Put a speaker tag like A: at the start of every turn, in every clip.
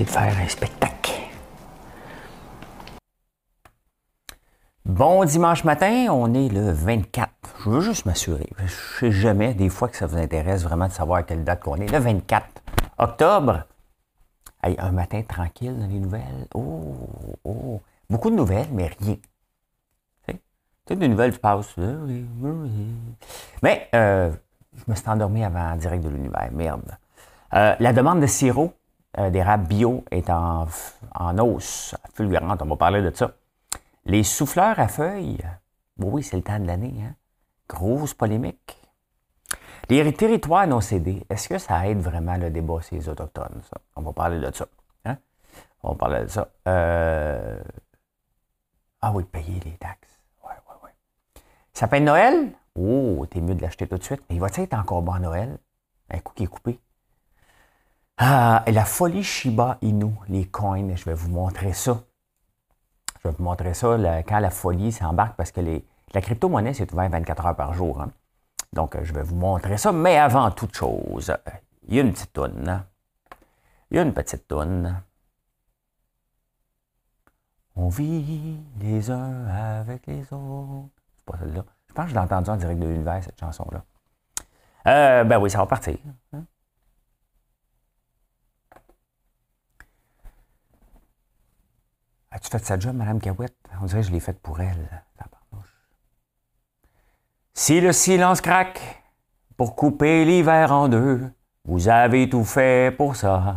A: De faire un spectacle. Bon dimanche matin, on est le 24. Je veux juste m'assurer. Je sais jamais, des fois, que ça vous intéresse vraiment de savoir à quelle date qu'on est. Le 24 octobre. un matin tranquille dans les nouvelles. Oh, oh. Beaucoup de nouvelles, mais rien. Tu des nouvelles, tu passes. Mais euh, je me suis endormi avant direct de l'univers. Merde. Euh, la demande de sirop euh, d'érable bio est en, en hausse fulgurante. On va parler de ça. Les souffleurs à feuilles, oui, c'est le temps de l'année. Hein? Grosse polémique. Les territoires non cédés, est-ce que ça aide vraiment le débat sur les Autochtones? Ça? On va parler de ça. Hein? On va parler de ça. Euh, ah oui, payer les taxes. Oui, oui, oui. Ça de Noël? Oh, t'es mieux de l'acheter tout de suite. Mais il va être encore bon à Noël? Un coup qui est coupé. Ah, la folie Shiba Inu, les coins, je vais vous montrer ça. Je vais vous montrer ça quand la folie s'embarque parce que la crypto-monnaie, c'est ouvert 24 heures par jour. Hein. Donc, je vais vous montrer ça. Mais avant toute chose, il y a une petite toune. Il y a une petite toune. On vit les uns avec les autres. C'est pas celle-là. Je pense que je l'ai entendu en direct de l'univers, cette chanson-là. Euh, ben oui, ça va partir. Hein. As-tu fait sa job, Mme Cahouette? On dirait que je l'ai faite pour elle. Si le silence craque pour couper l'hiver en deux, vous avez tout fait pour ça.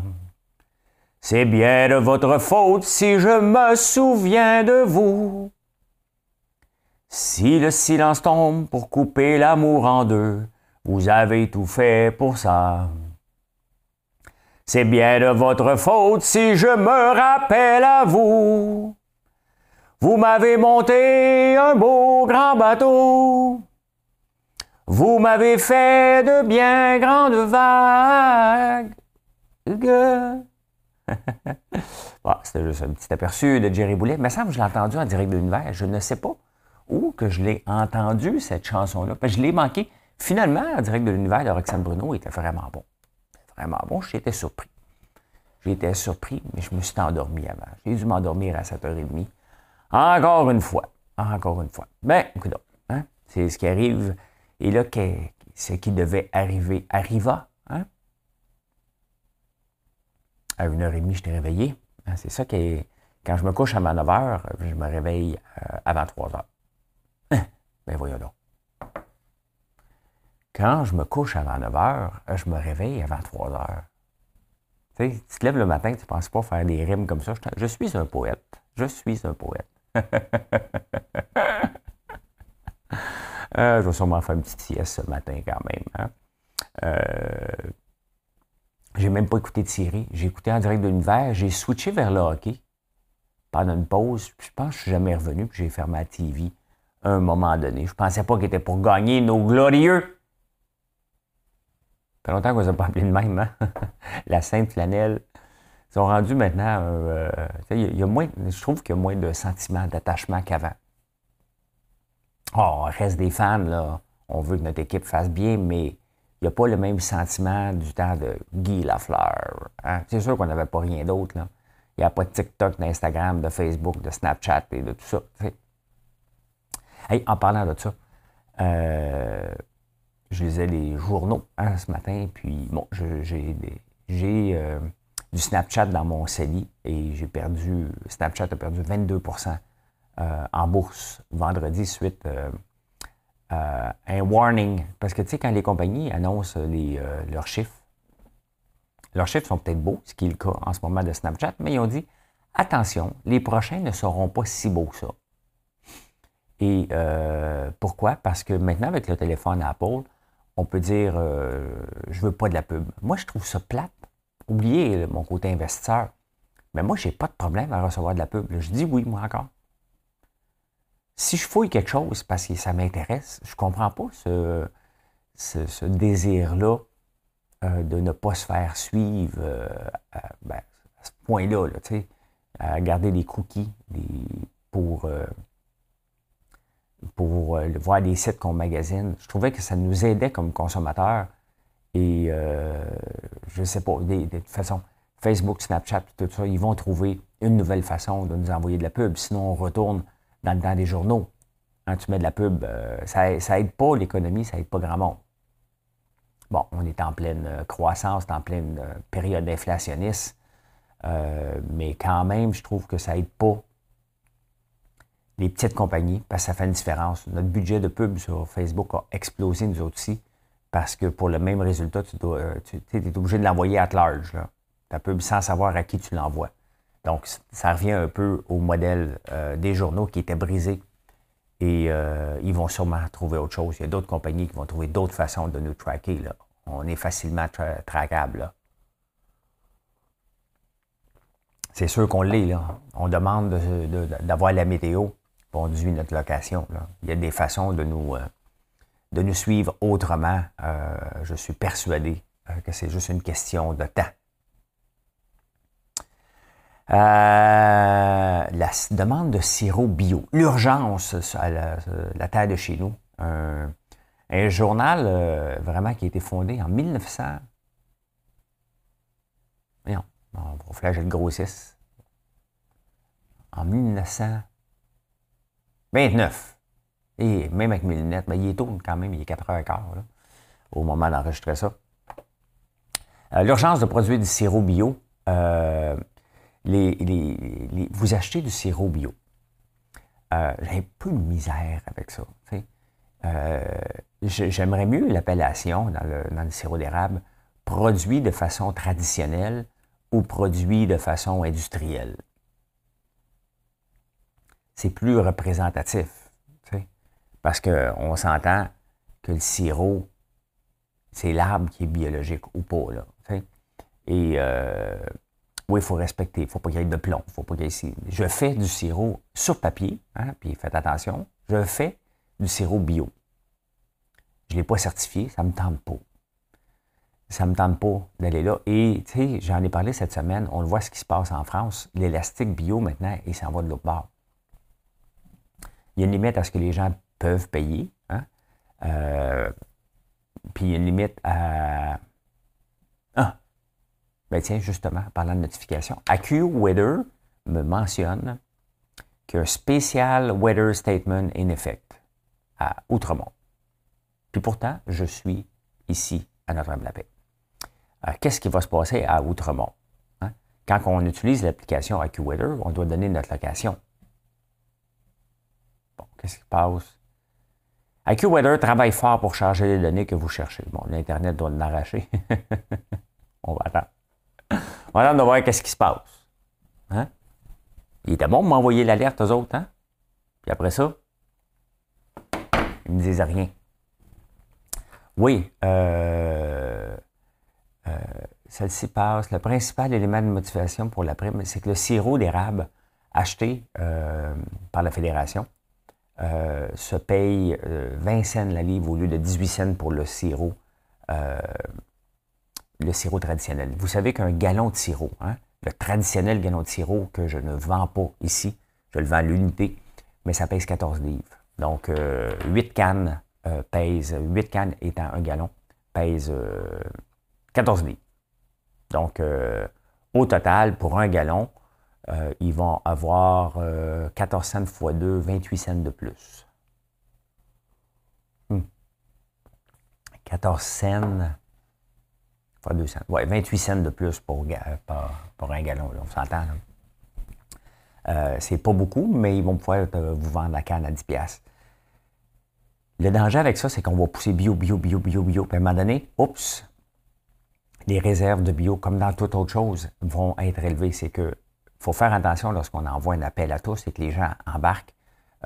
A: C'est bien de votre faute si je me souviens de vous. Si le silence tombe pour couper l'amour en deux, vous avez tout fait pour ça. C'est bien de votre faute si je me rappelle à vous. Vous m'avez monté un beau grand bateau. Vous m'avez fait de bien grandes vagues. C'était juste un petit aperçu de Jerry Boulet. Mais ça, je l'ai entendu en direct de l'univers. Je ne sais pas où que je l'ai entendu, cette chanson-là. Je l'ai manqué. Finalement, en direct de l'univers de Roxane Bruno était vraiment bon vraiment bon. J'étais surpris. J'étais surpris, mais je me suis endormi avant. J'ai dû m'endormir à 7h30. Encore une fois. Encore une fois. Ben, écoute, hein? c'est ce qui arrive. Et là, ce qui devait arriver arriva. Hein? À 1h30, je t'ai réveillé. Hein, c'est ça qui. Quand je me couche à 9h, je me réveille euh, avant 3h. Ben voyons donc. Quand je me couche avant 9 h, je me réveille avant 3 h. Tu sais, tu te lèves le matin, tu ne penses pas faire des rimes comme ça. Je, suis un poète. Je suis un poète. Euh, je vais sûrement faire une petite sieste ce matin quand même. Hein? Euh, j'ai même pas écouté de série. J'ai écouté en direct de l'univers. J'ai switché vers le hockey pendant une pause. Je pense que je suis jamais revenu. J'ai fermé la TV à un moment donné. Je pensais pas qu'il était pour gagner nos glorieux fait longtemps qu'on ne pas appelé de même, hein? la Sainte Flanelle. Ils sont rendus maintenant. Euh, y a moins, je trouve qu'il y a moins de sentiments d'attachement qu'avant. Oh, reste des fans, là. On veut que notre équipe fasse bien, mais il n'y a pas le même sentiment du temps de Guy Lafleur. Hein? C'est sûr qu'on n'avait pas rien d'autre. Il n'y a pas de TikTok, d'Instagram, de Facebook, de Snapchat et de tout ça. Hey, en parlant de ça, euh, je lisais les journaux hein, ce matin, puis bon, j'ai euh, du Snapchat dans mon CELI et j'ai perdu, Snapchat a perdu 22% euh, en bourse vendredi suite euh, à un warning. Parce que tu sais, quand les compagnies annoncent les, leurs chiffres, leurs chiffres sont peut-être beaux, ce qui est le cas en ce moment de Snapchat, mais ils ont dit attention, les prochains ne seront pas si beaux que ça. Et pourquoi? Parce que maintenant, avec le téléphone Apple, on peut dire euh, je veux pas de la pub. Moi, je trouve ça plate. oubliez mon côté investisseur. Mais moi, je n'ai pas de problème à recevoir de la pub. Je dis oui, moi encore. Si je fouille quelque chose parce que ça m'intéresse, je ne comprends pas ce, ce, désir-là euh, de ne pas se faire suivre euh, ben, à, ce point-là, à garder des cookies pour, euh, pour voir des sites qu'on magasine. Je trouvais que ça nous aidait comme consommateurs. Et je ne sais pas, de toute façon, Facebook, Snapchat, tout ça, ils vont trouver une nouvelle façon de nous envoyer de la pub. Sinon, on retourne dans le temps des journaux. Quand tu mets de la pub, ça, ça aide pas l'économie, ça aide pas grand monde. Bon, on est en pleine euh, croissance, en pleine euh, période inflationniste, euh, mais quand même, je trouve que ça n'aide pas les petites compagnies parce que ça fait une différence. Notre budget de pub sur Facebook a explosé, nous aussi, parce que pour le même résultat, tu, tu es obligé de l'envoyer à large, ta pub, sans savoir à qui tu l'envoies. Donc, ça revient un peu au modèle des journaux qui étaient brisés. Et ils vont sûrement trouver autre chose. Il y a d'autres compagnies qui vont trouver d'autres façons de nous tracker. Là on est facilement tra. C'est sûr qu'on l'est. Là. On demande d'avoir la météo pour conduire notre location. Il y a des façons de nous, euh, de nous suivre autrement. Euh, je suis persuadé euh, que c'est juste une question de temps. la demande de sirop bio. L'urgence à la, terre de chez nous. Un journal vraiment qui a été fondé en 1900. Non, on va le grossisse. En 1929. Et même avec mes lunettes, mais il est tôt quand même, il est 4h15 au moment d'enregistrer ça. Euh, l'urgence de produire du sirop bio. Euh, vous achetez du sirop bio. J'ai un peu de misère avec ça. J'aimerais mieux l'appellation dans le, sirop d'érable produit de façon traditionnelle ou produit de façon industrielle. C'est plus représentatif, parce qu'on s'entend que le sirop, c'est l'arbre qui est biologique ou pas. Et euh, oui, il faut respecter, il ne faut pas qu'il y ait de plomb, faut pas. Je fais du sirop sur papier, hein, puis faites attention, je fais du sirop bio. Je ne l'ai pas certifié, ça ne me tente pas. Ça ne me tente pas d'aller là. Et, j'en ai parlé cette semaine, on le voit ce qui se passe en France. L'élastique bio, maintenant, il s'en va de l'autre bord. Il y a une limite à ce que les gens peuvent payer. Hein? Euh, puis il y a une limite à. Ah! Ben tiens, justement, parlant de notification, AccuWeather me mentionne qu'un spécial weather statement in effect à Outremont. Puis pourtant, je suis ici à Notre-Dame-la-Paix. Euh, qu'est-ce qui va se passer à Outremont? Hein? Quand on utilise l'application AccuWeather, on doit donner notre location. Bon, qu'est-ce qui se passe? AccuWeather travaille fort pour charger les données que vous cherchez. Bon, l'Internet doit l'arracher. on va attendre. On va attendre de voir qu'est-ce qui se passe. Hein? Il était bon de m'envoyer l'alerte aux autres, hein? Puis après ça, ils ne me disaient rien. Oui, euh, euh, celle-ci passe. Le principal élément de motivation pour la prime, c'est que le sirop d'érable acheté euh, par la Fédération se paye 20 cents la livre au lieu de 18 cents pour le sirop, le sirop traditionnel. Vous savez qu'un gallon de sirop, hein, le traditionnel gallon de sirop que je ne vends pas ici, je le vends à l'unité, mais ça pèse 14 livres. Donc, 8 cannes euh, pèse 8 cannes étant un gallon, pèse 14 euh, litres. Donc, euh, au total, pour un gallon, ils vont avoir 14 cents x 2, 28 cents de plus. 14 hmm. cents x 2 cents. Ouais, 28 cents de plus pour, un gallon, on s'entend. c'est pas beaucoup, mais ils vont pouvoir vous vendre la canne à 10 pièces. Le danger avec ça, c'est qu'on va pousser bio, bio, bio, bio, bio. Puis à un moment donné, oups, les réserves de bio, comme dans toute autre chose, vont être élevées. C'est que faut faire attention lorsqu'on envoie un appel à tous et que les gens embarquent.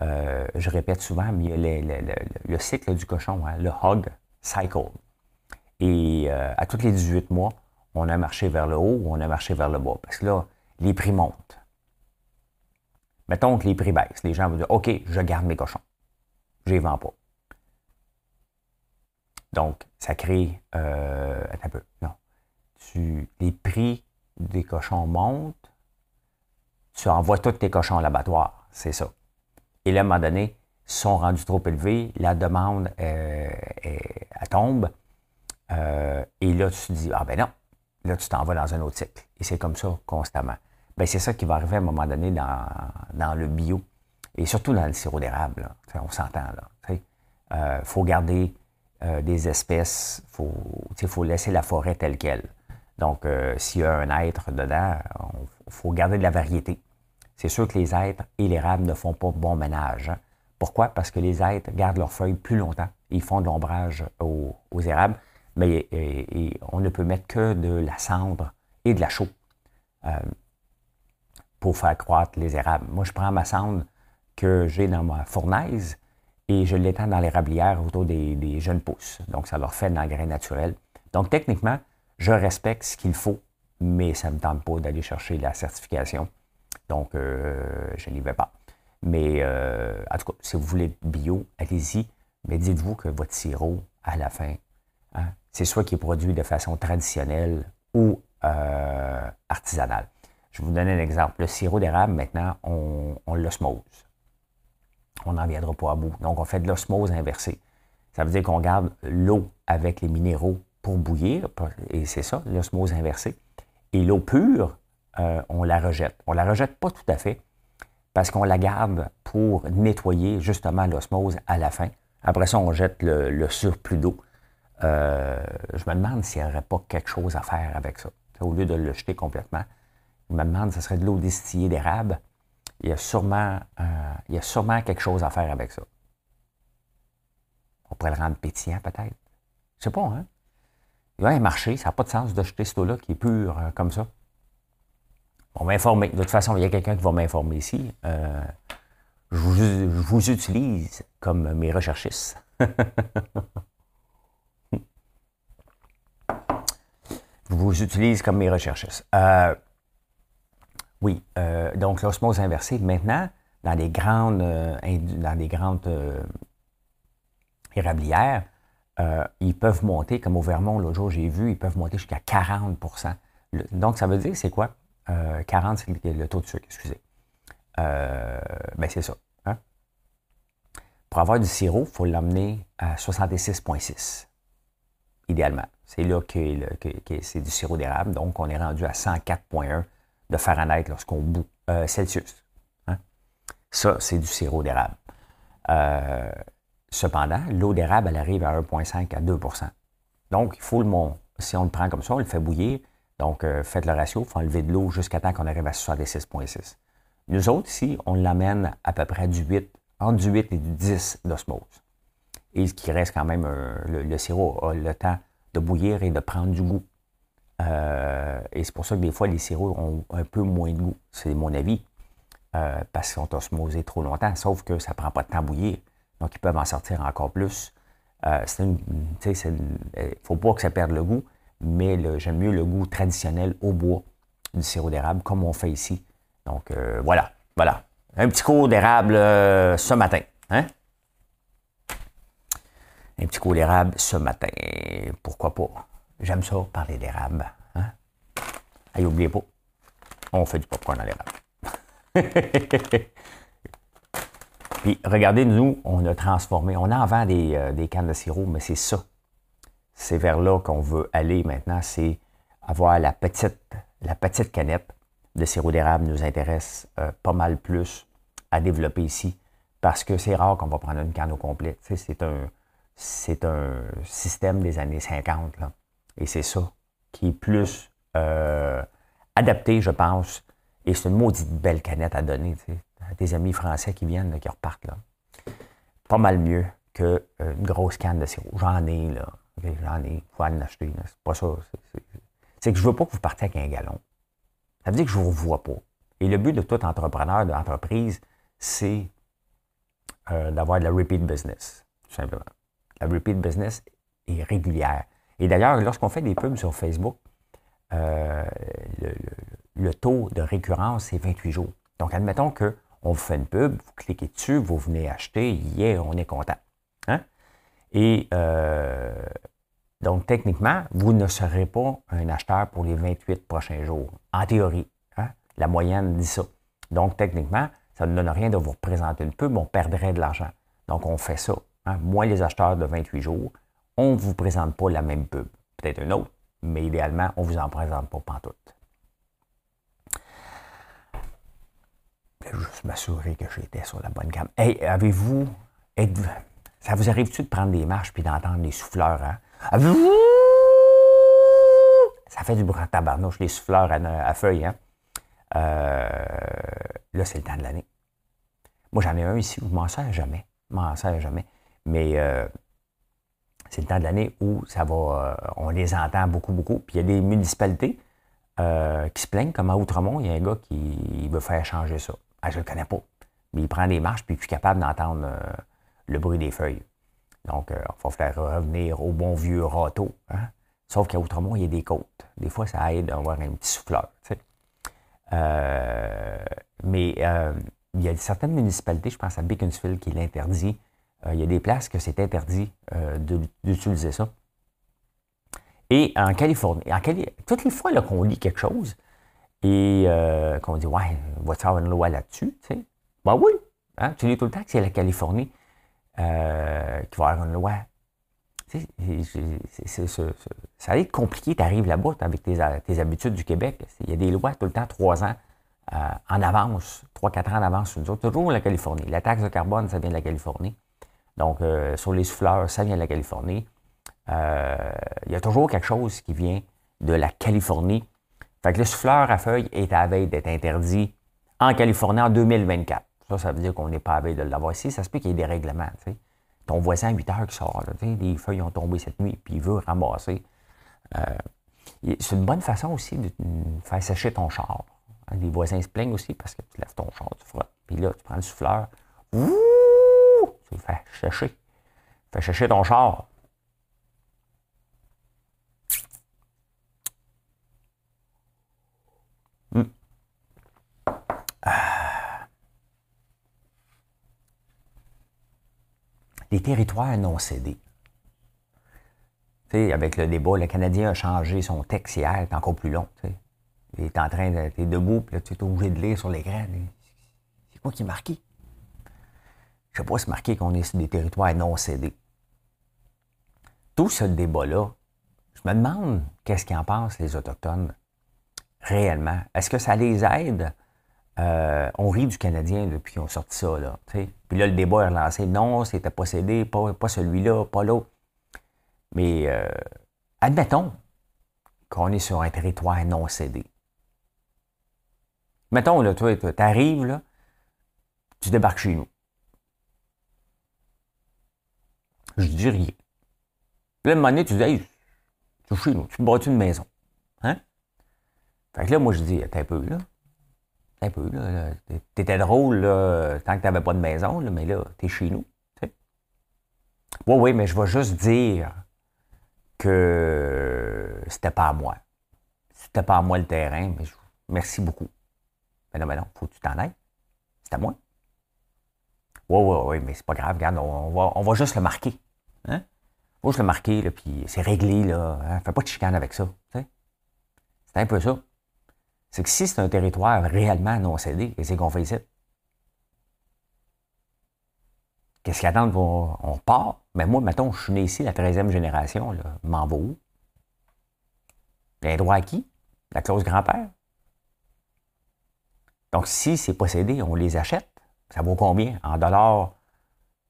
A: Euh, je répète souvent, mais il y a le, cycle du cochon, hein, le hog cycle. Et euh, à tous les 18 mois, on a marché vers le haut ou on a marché vers le bas. Parce que là, les prix montent. Mettons que les prix baissent. Les gens vont dire OK, je garde mes cochons. Je ne les vends pas. Donc, ça crée. Euh, un peu. Non. les prix des cochons montent. Tu envoies tous tes cochons à l'abattoir. C'est ça. Et là, à un moment donné, sont rendus trop élevés, la demande, euh, tombe. Euh, et là, tu te dis, ah ben non, là, tu t'en vas dans un autre cycle. Et c'est comme ça constamment. Ben, c'est ça qui va arriver à un moment donné dans, le bio et surtout dans le sirop d'érable. On s'entend. Il euh, faut garder des espèces, il faut, faut laisser la forêt telle qu'elle. Donc, s'il y a un être dedans, il faut garder de la variété. C'est sûr que les êtres et l'érable ne font pas bon ménage. Hein. Pourquoi? Parce que les êtres gardent leurs feuilles plus longtemps. Ils font de l'ombrage aux, érables, mais on ne peut mettre que de la cendre et de la chaux euh, pour faire croître les érables. Moi, je prends ma cendre que j'ai dans ma fournaise et je l'étends dans l'érablière autour des, jeunes pousses. Donc, ça leur fait de l'engrais naturel. Donc, techniquement, je respecte ce qu'il faut, mais ça ne me tente pas d'aller chercher la certification. Donc, euh, je n'y vais pas. Mais euh, en tout cas, si vous voulez bio, allez-y. Mais dites-vous que votre sirop, à la fin, hein, c'est soit qui est produit de façon traditionnelle ou euh, artisanale. Je vais vous donner un exemple. Le sirop d'érable, maintenant, on, l'osmose. On n'en viendra pas à bout. Donc, on fait de l'osmose inversée. Ça veut dire qu'on garde l'eau avec les minéraux pour bouillir, et c'est ça, l'osmose inversée. Et l'eau pure, euh, on la rejette. On la rejette pas tout à fait, parce qu'on la garde pour nettoyer justement l'osmose à la fin. Après ça, on jette le, surplus d'eau. Euh, je me demande s'il n'y aurait pas quelque chose à faire avec ça. Au lieu de le jeter complètement, je me demande si ce serait de l'eau distillée d'érable. Il y, a sûrement, euh, il y a sûrement quelque chose à faire avec ça. On pourrait le rendre pétillant peut-être. Je sais pas, hein? Il y marcher, ça n'a pas de sens de jeter cette eau-là qui est pure comme ça. On va. De toute façon, il y a quelqu'un qui va m'informer ici. Euh, je, vous, utilise comme mes recherchistes. je vous utilise comme mes recherchistes. Euh, oui, euh, donc l'osmose inversée. Maintenant, dans les grandes, dans grandes érablières, ils peuvent monter, comme au Vermont, l'autre jour, j'ai vu, ils peuvent monter jusqu'à 40% Donc, ça veut dire, c'est quoi? 40, euh, c'est le taux de sucre, excusez. Euh, ben c'est ça. Hein. Pour avoir du sirop, il faut l'amener à 66,6, idéalement. C'est là que, c'est du sirop d'érable. Donc, on est rendu à 104,1 de Fahrenheit lorsqu'on bout euh, Celsius. Hein. Ça, c'est du sirop d'érable. cependant, l'eau d'érable, elle arrive à 1,5 à 2% Donc, il faut le Si on le prend comme ça, on le fait bouillir, donc, euh, faites le ratio, il faut enlever de l'eau jusqu'à temps qu'on arrive à 66,6. Nous autres, ici, on l'amène à peu près du 8, entre du 8 et du 10 d'osmose. Et ce qui reste quand même, euh, le, sirop a le temps de bouillir et de prendre du goût. Euh, et c'est pour ça que des fois, les sirops ont un peu moins de goût. C'est mon avis. parce qu'ils sont osmosés trop longtemps, sauf que ça ne prend pas de temps à bouillir. Donc, ils peuvent en sortir encore plus. il ne faut pas que ça perde le goût, mais j'aime mieux le goût traditionnel au bois du sirop d'érable, comme on fait ici. Donc euh, voilà, voilà. Un petit cours d'érable euh, ce matin. Hein? Un petit cours d'érable ce matin. Pourquoi pas? J'aime ça, parler d'érable. Hein? Allez, oubliez pas, on fait du popcorn à l'érable. Puis regardez, nous, on a transformé, on en vend des, euh, des cannes de sirop, mais c'est ça c'est vers là qu'on veut aller maintenant, c'est avoir la petite, la petite canette de sirop d'érable nous intéresse euh, pas mal plus à développer ici parce que c'est rare qu'on va prendre une canne au complet. c'est un, c'est un système des années 50 et c'est ça qui est plus euh, adapté, je pense. Et c'est une maudite belle canette à donner à des amis français qui viennent, qui repartent. Là. Pas mal mieux qu'une grosse canne de sirop. J'en ai, là. J'en ai, il faut en acheter. C'est pas ça. C'est que je veux pas que vous partiez avec un galon. Ça veut dire que je vous vois pas. Et le but de tout entrepreneur, d'entreprise, c'est euh, d'avoir de la repeat business, tout simplement. La repeat business est régulière. Et d'ailleurs, lorsqu'on fait des pubs sur Facebook, euh, le, taux de récurrence, c'est 28 jours. Donc, admettons qu'on vous fait une pub, vous cliquez dessus, vous venez acheter, yeah, on est content. Hein? Et euh, donc, techniquement, vous ne serez pas un acheteur pour les 28 prochains jours, en théorie. Hein? La moyenne dit ça. Donc, techniquement, ça ne donne rien de vous représenter une pub, on perdrait de l'argent. Donc, on fait ça. Hein? Moi, les acheteurs de 28 jours, on ne vous présente pas la même pub. Peut-être une autre, mais idéalement, on ne vous en présente pas pantoute. Je vais juste m'assurer que j'étais sur la bonne gamme. Hey, avez-vous. Ça vous arrive-tu de prendre des marches puis d'entendre les souffleurs, hein? Ça fait du bruit en tabarnouche, les souffleurs à, feuilles, hein? Euh, là, c'est le temps de l'année. Moi, j'en ai un ici, je m'en sers jamais. Je m'en sers jamais. Mais euh, c'est le temps de l'année où ça va, euh, on les entend beaucoup, beaucoup. Puis il y a des municipalités qui se plaignent, comme à Outremont, il y a un gars qui veut faire changer ça. Ah, je le connais pas. Mais il prend des marches, puis il est capable d'entendre le bruit des feuilles. Donc, il va faire revenir au bon vieux râteau. Hein. Sauf qu'à Outremont, il y a des côtes. Des fois, ça aide d'avoir un petit souffleur. Euh, mais euh, il y a certaines municipalités, je pense à Beaconsfield, qui l'interdit. Euh, il y a des places que c'est interdit d'utiliser ça. Et en Californie, en toutes les fois qu'on lit quelque chose et qu'on dit Ouais, avoir une loi là-dessus? Ben oui, hein, tu lis tout le temps que c'est la Californie qui va avoir une loi ça va être compliqué, tu arrives là-bas avec tes, habitudes du Québec. Il y a des lois tout le temps, trois ans euh, en avance, trois, quatre ans en avance sur nous autres. Toujours la Californie. La taxe de carbone, ça vient de la Californie. Donc, euh, sur les souffleurs, ça vient de la Californie. Euh, il y a toujours quelque chose qui vient de la Californie. Fait que le souffleur à feuilles est à veille d'être interdit en Californie en 2024. Ça, ça veut dire qu'on n'est pas à veille de l'avoir ici. Ça se peut qu'il y ait des règlements ton voisin à 8 heures qui sort, les feuilles ont tombé cette nuit, puis il veut ramasser. Euh, c'est une bonne façon aussi de faire sécher ton char. Hein, les voisins se plaignent aussi parce que tu lèves ton char, tu frottes. Puis là, tu prends le souffleur, ouh, tu fais sécher. Fais sécher ton char. Hmm. Ah. Les territoires non cédés. Tu sais, avec le débat, le Canadien a changé son texte hier, est encore plus long. Il est en train de. Tu es debout, puis là, tu es obligé de lire sur l'écran. C'est quoi qui est marqué? Je ne sais pas si marqué qu'on est sur des territoires non cédés. Tout ce débat-là, je me demande qu'est-ce qu'ils en pensent, les Autochtones, réellement. Est-ce que ça les aide euh, on rit du Canadien depuis qu'ils ont sorti ça. Là, Puis là, le débat est relancé. Non, c'était pas cédé, pas, celui-là, pas l'autre. Mais euh, admettons qu'on est sur un territoire non cédé. Mettons, là, toi, tu arrives, là, tu débarques chez nous. Je dis rien. Puis là, à un moment donné, tu dis, hey, tu es chez nous, tu me bâtis une maison. Hein? Fait que là, moi, je dis, attends un peu, là un peu, là. T'étais drôle, là, tant que t'avais pas de maison, là, mais là, t'es chez nous. Oui, oui, mais je vais juste dire que c'était pas à moi. C'était pas à moi le terrain, mais merci beaucoup. Mais non, mais non, faut que tu t'en ailles. C'est à moi. Oui, oui, oui, mais c'est pas grave, regarde, on va, on va juste le marquer. Hein? On va juste le marquer, là, puis c'est réglé, là. Hein? Fais pas de chicane avec ça. C'est un peu ça c'est que si c'est un territoire réellement non cédé, qu'est-ce qu'on fait ici? Qu'est-ce qu'ils attendent pour. On part? Mais moi, mettons, je suis né ici, la 13e génération, là, m'en va où? Les droits acquis? La clause grand-père? Donc, si c'est pas cédé, on les achète. Ça vaut combien? En dollars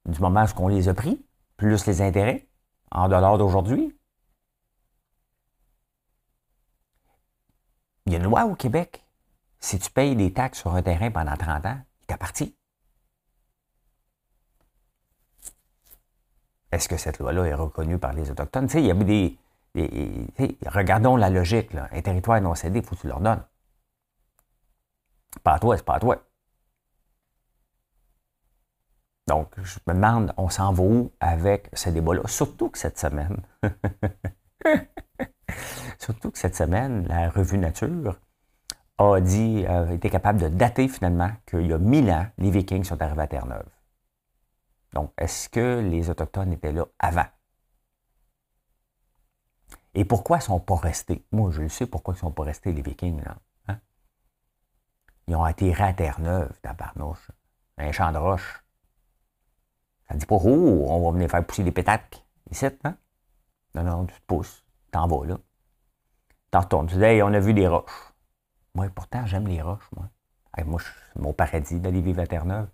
A: du moment où on les a pris, plus les intérêts, en dollars d'aujourd'hui, Il y a une loi au Québec. Si tu payes des taxes sur un terrain pendant 30 ans, il t'appartient. Est-ce que cette loi-là est reconnue par les Autochtones? Tu sais, il y a des. regardons la logique. Un territoire non cédé, il faut que tu leur donnes. Pas à toi, c'est pas à toi. Donc, je me demande, on s'en va où avec ce débat-là? Surtout que cette semaine, Surtout que cette semaine, la revue Nature a dit, a été capable de dater finalement qu'il y a mille ans, les Vikings sont arrivés à Terre-Neuve. Donc, est-ce que les Autochtones étaient là avant? Et pourquoi ils ne sont pas restés? Moi, je le sais pourquoi ils ne sont pas restés, les Vikings. Là. Hein? Ils ont atterri à Terre-Neuve, Barnouche, un champ de roche. Ça ne dit pas, oh, on va venir faire pousser des pétacles ici, hein? Non, non, tu te pousses, t'en vas là. T'en retournes. Tu dis, hey, on a vu des roches. Moi, pourtant, j'aime les roches, moi. moi, c'est mon paradis d'aller vivre à Terre-Neuve.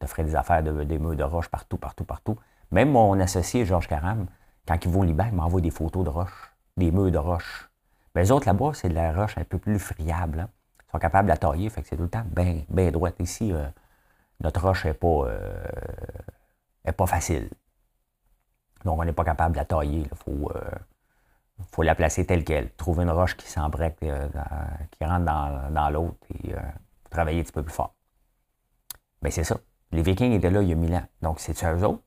A: Je ferais des affaires, de, des murs de roches partout, partout, partout. Même mon associé, Georges Caram, quand il va au Liban, il m'envoie des photos de roches, des murs de roches. Mais les autres, là-bas, c'est de la roche un peu plus friable. Hein. Ils sont capables de la tailler, fait que c'est tout le temps bien ben droite. Ici, euh, notre roche n'est pas, euh, pas facile. Donc, on n'est pas capable de la tailler. Il faut, euh, faut la placer telle qu'elle. Trouver une roche qui s'embrèque, euh, qui rentre dans, l'autre et euh, travailler un petit peu plus fort. Mais c'est ça. Les Vikings étaient là il y a mille ans. Donc, c'est eux autres?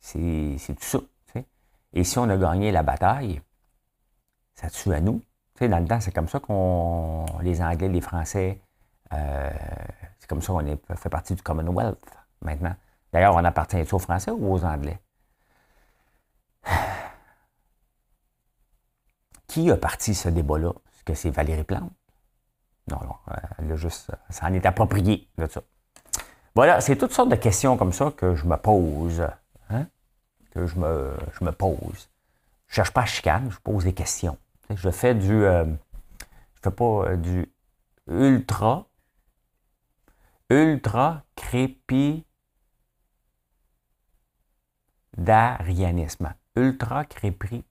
A: C'est tout ça. Et si on a gagné la bataille, ça tue à nous. dans le temps, c'est comme ça qu'on. Les Anglais, les Français, euh, c'est comme ça qu'on fait partie du Commonwealth maintenant. D'ailleurs, on appartient aux Français ou aux Anglais? Qui a parti ce débat-là? Est-ce que c'est Valérie Plante? Non, non, elle a juste, ça en est approprié de ça. Voilà, c'est toutes sortes de questions comme ça que je me pose. Hein? Que je me, pose. Je cherche pas à chicane, je pose des questions. Je fais du. Euh, je fais pas euh, du ultra. Ultra crépi d'arianisme. Ultra crépi,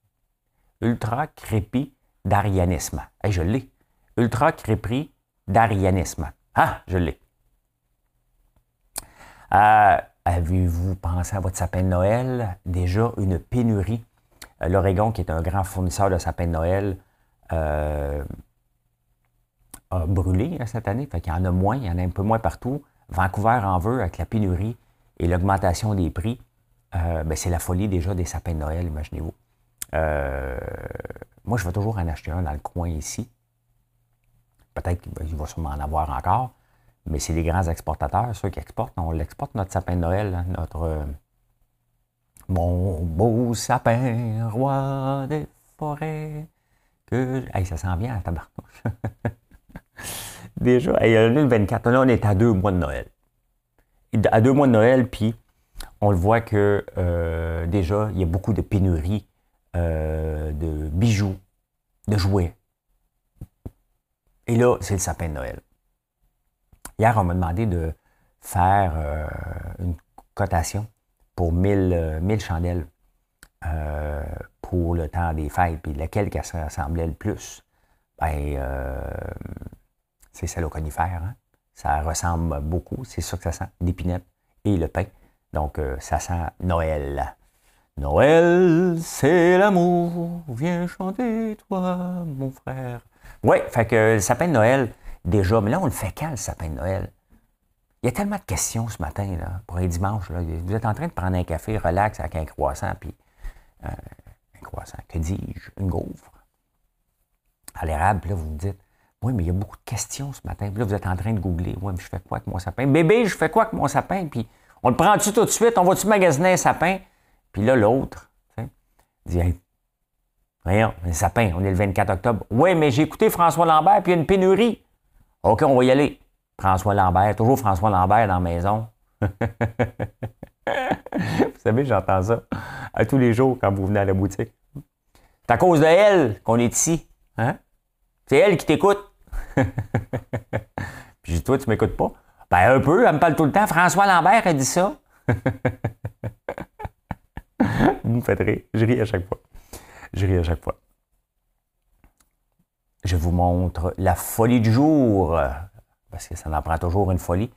A: ultra crépi d'arianisme. je l'ai. Ultra crépi d'arianisme. Ah, je l'ai. Euh, avez-vous pensé à votre sapin de Noël? Déjà une pénurie. Euh, L'Oregon, qui est un grand fournisseur de sapins de Noël, euh, a brûlé hein, cette année. Fait qu'il y en a moins, il y en a un peu moins partout. Vancouver en veut avec la pénurie et l'augmentation des prix. Euh, ben, c'est la folie déjà des sapins de Noël, imaginez-vous. Euh, moi, je vais toujours en acheter un dans le coin ici. Peut-être qu'il va sûrement en avoir encore, mais c'est les grands exportateurs, ceux qui exportent. On l'exporte, notre sapin de Noël, hein, notre. Euh, mon beau sapin, roi des forêts. Que... Hey, ça s'en vient à tabarnouche. Déjà, il y a le 24. Là, on est à deux mois de Noël. À deux mois de Noël, puis on le voit que euh, déjà, il y a beaucoup de pénuries euh, de bijoux, de jouets. Et là, c'est le sapin de Noël. Hier, on m'a demandé de faire euh, une cotation pour 1000, chandelles pour le temps des fêtes, puis laquelle qui ressemblait le plus. Ben, c'est celle au conifère. Hein. Ça ressemble beaucoup, c'est sûr que ça sent l'épinette et le pain. Donc, euh, ça sent Noël. Noël, c'est l'amour, viens chanter, toi, mon frère. Oui, fait que le sapin de Noël, déjà, mais là, on le fait quand, le sapin de Noël? Il y a tellement de questions ce matin, là, pour un dimanche. Là. Vous êtes en train de prendre un café relax avec un croissant, puis euh, un croissant, que dis-je, une gaufre. À l'érable, là, vous vous dites, oui, mais il y a beaucoup de questions ce matin. Puis là, vous êtes en train de googler. Oui, mais je fais quoi avec mon sapin? Bébé, je fais quoi avec mon sapin? Puis on le prend-tu tout de suite? On va-tu magasiner un sapin? Puis là, l'autre, dit, hey, voyons, un sapin, on est le 24 octobre. Oui, mais j'ai écouté François Lambert, puis il y a une pénurie. OK, on va y aller. François Lambert, toujours François Lambert dans la maison. vous savez, j'entends ça à tous les jours quand vous venez à la boutique. C'est à cause de elle qu'on est ici. Hein? C'est elle qui t'écoute. Puis toi, tu m'écoutes pas? Ben, un peu, elle me parle tout le temps. François Lambert a dit ça. Vous me faites rire. Je ris à chaque fois. Je ris à chaque fois. Je vous montre la folie du jour, parce que ça en prend toujours une folie.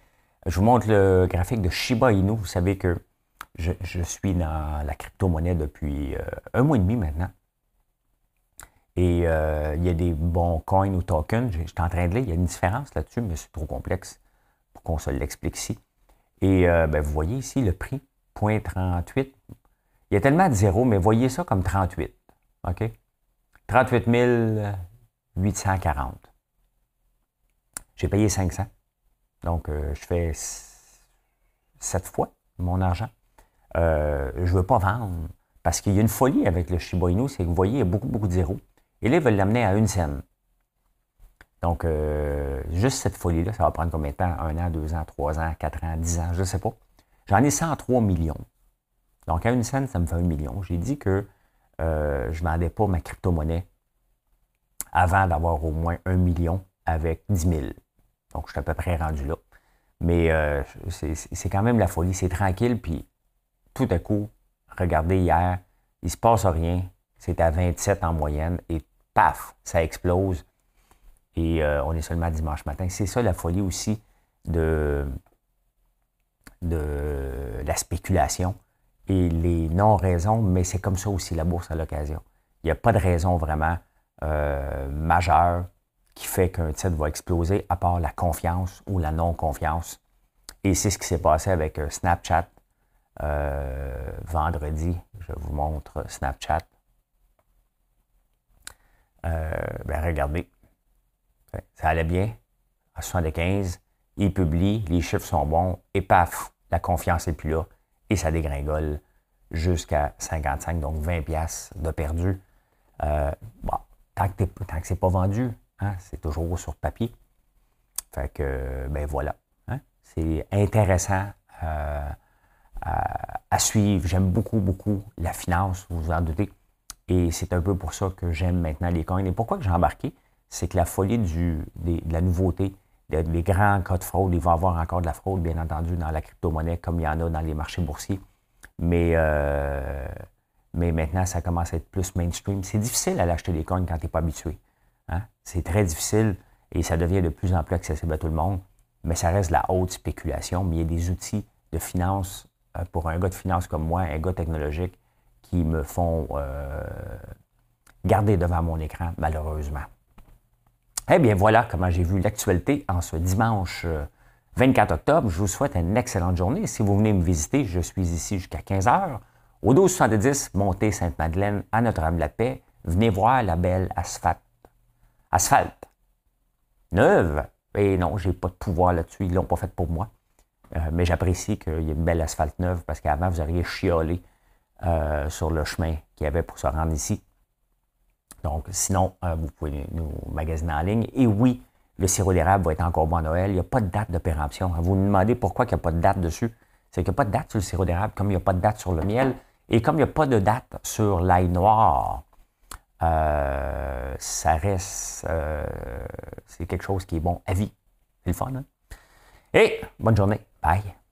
A: Je vous montre le graphique de Shiba Inu. Vous savez que je, suis dans la crypto-monnaie depuis euh, un mois et demi maintenant. Et euh, il y a des bons coins ou tokens. Je suis en train de lire. Il y a une différence là-dessus, mais c'est trop complexe qu'on se l'explique ici. Et euh, ben, vous voyez ici le prix, 0.38. Il y a tellement de zéros, mais voyez ça comme 38. OK? 38 840. J'ai payé 500. Donc, euh, je fais 7 fois mon argent. Euh, je ne veux pas vendre parce qu'il y a une folie avec le Shiba Inu, c'est que vous voyez, il y a beaucoup, beaucoup de zéros. Et là, ils veulent l'amener à une scène. Donc, euh, juste cette folie-là, ça va prendre combien de temps? Un an, deux ans, trois ans, quatre ans, dix ans, je ne sais pas. J'en ai 103 millions. Donc, à une scène, ça me fait un million. J'ai dit que je ne vendais pas ma crypto-monnaie avant d'avoir au moins un million avec 10 000. Donc, je suis à peu près rendu là. Mais euh, c'est quand même la folie. C'est tranquille, puis tout à coup, regardez hier, il ne se passe rien. C'est à 27 en moyenne et paf, ça explose. Et euh, on est seulement dimanche matin. C'est ça la folie aussi de, de la spéculation et les non-raisons, mais c'est comme ça aussi la bourse à l'occasion. Il n'y a pas de raison vraiment euh, majeure qui fait qu'un titre va exploser, à part la confiance ou la non-confiance. Et c'est ce qui s'est passé avec euh, Snapchat vendredi. Je vous montre Snapchat. ben regardez, ça allait bien à 75. Il publie, les chiffres sont bons, et paf, la confiance n'est plus là, et ça dégringole jusqu'à 55, donc 20 pièces de perdu. bon, tant que, que ce n'est pas vendu, hein, c'est toujours sur papier. Fait que, ben voilà. Hein, c'est intéressant euh, à, suivre. J'aime beaucoup, beaucoup la finance, vous vous en doutez. Et c'est un peu pour ça que j'aime maintenant les coins. Et pourquoi que j'ai embarqué? C'est que la folie de la nouveauté, des grands cas de fraude, il va y avoir encore de la fraude, bien entendu, dans la crypto-monnaie, comme il y en a dans les marchés boursiers. Mais euh, mais maintenant, ça commence à être plus mainstream. C'est difficile à l'acheter des coins quand tu n'es pas habitué. Hein? C'est très difficile et ça devient de plus en plus accessible à tout le monde, mais ça reste la haute spéculation. Mais il y a des outils de finance euh, pour un gars de finance comme moi, un gars technologique, qui me font euh, garder devant mon écran, malheureusement. Eh bien, voilà comment j'ai vu l'actualité en ce dimanche 24 euh, octobre. Je vous souhaite une excellente journée. Si vous venez me visiter, je suis ici jusqu'à 15 heures. Au 1270, montée Sainte-Madeleine, à Notre-Dame-de-la-Paix, venez voir la belle asphalte. Asphalte. Neuve. Et non, j'ai pas de pouvoir là-dessus. Ils l'ont pas fait pour moi. Euh, mais j'apprécie qu'il y ait une belle asphalte neuve parce qu'avant, vous auriez chiolé euh, sur le chemin qu'il y avait pour se rendre ici. Donc, sinon, euh, vous pouvez nous magasiner en ligne. Et oui, le sirop d'érable va être encore bon à Noël. Il n'y a pas de date de péremption. Vous me demandez pourquoi il n'y a pas de date dessus. C'est qu'il n'y a pas de date sur le sirop d'érable, comme il n'y a pas de date sur le miel. Et comme il n'y a pas de date sur l'ail noir, euh, ça reste, euh, c'est quelque chose qui est bon à vie. C'est le fun, hein? Et bonne journée. Bye.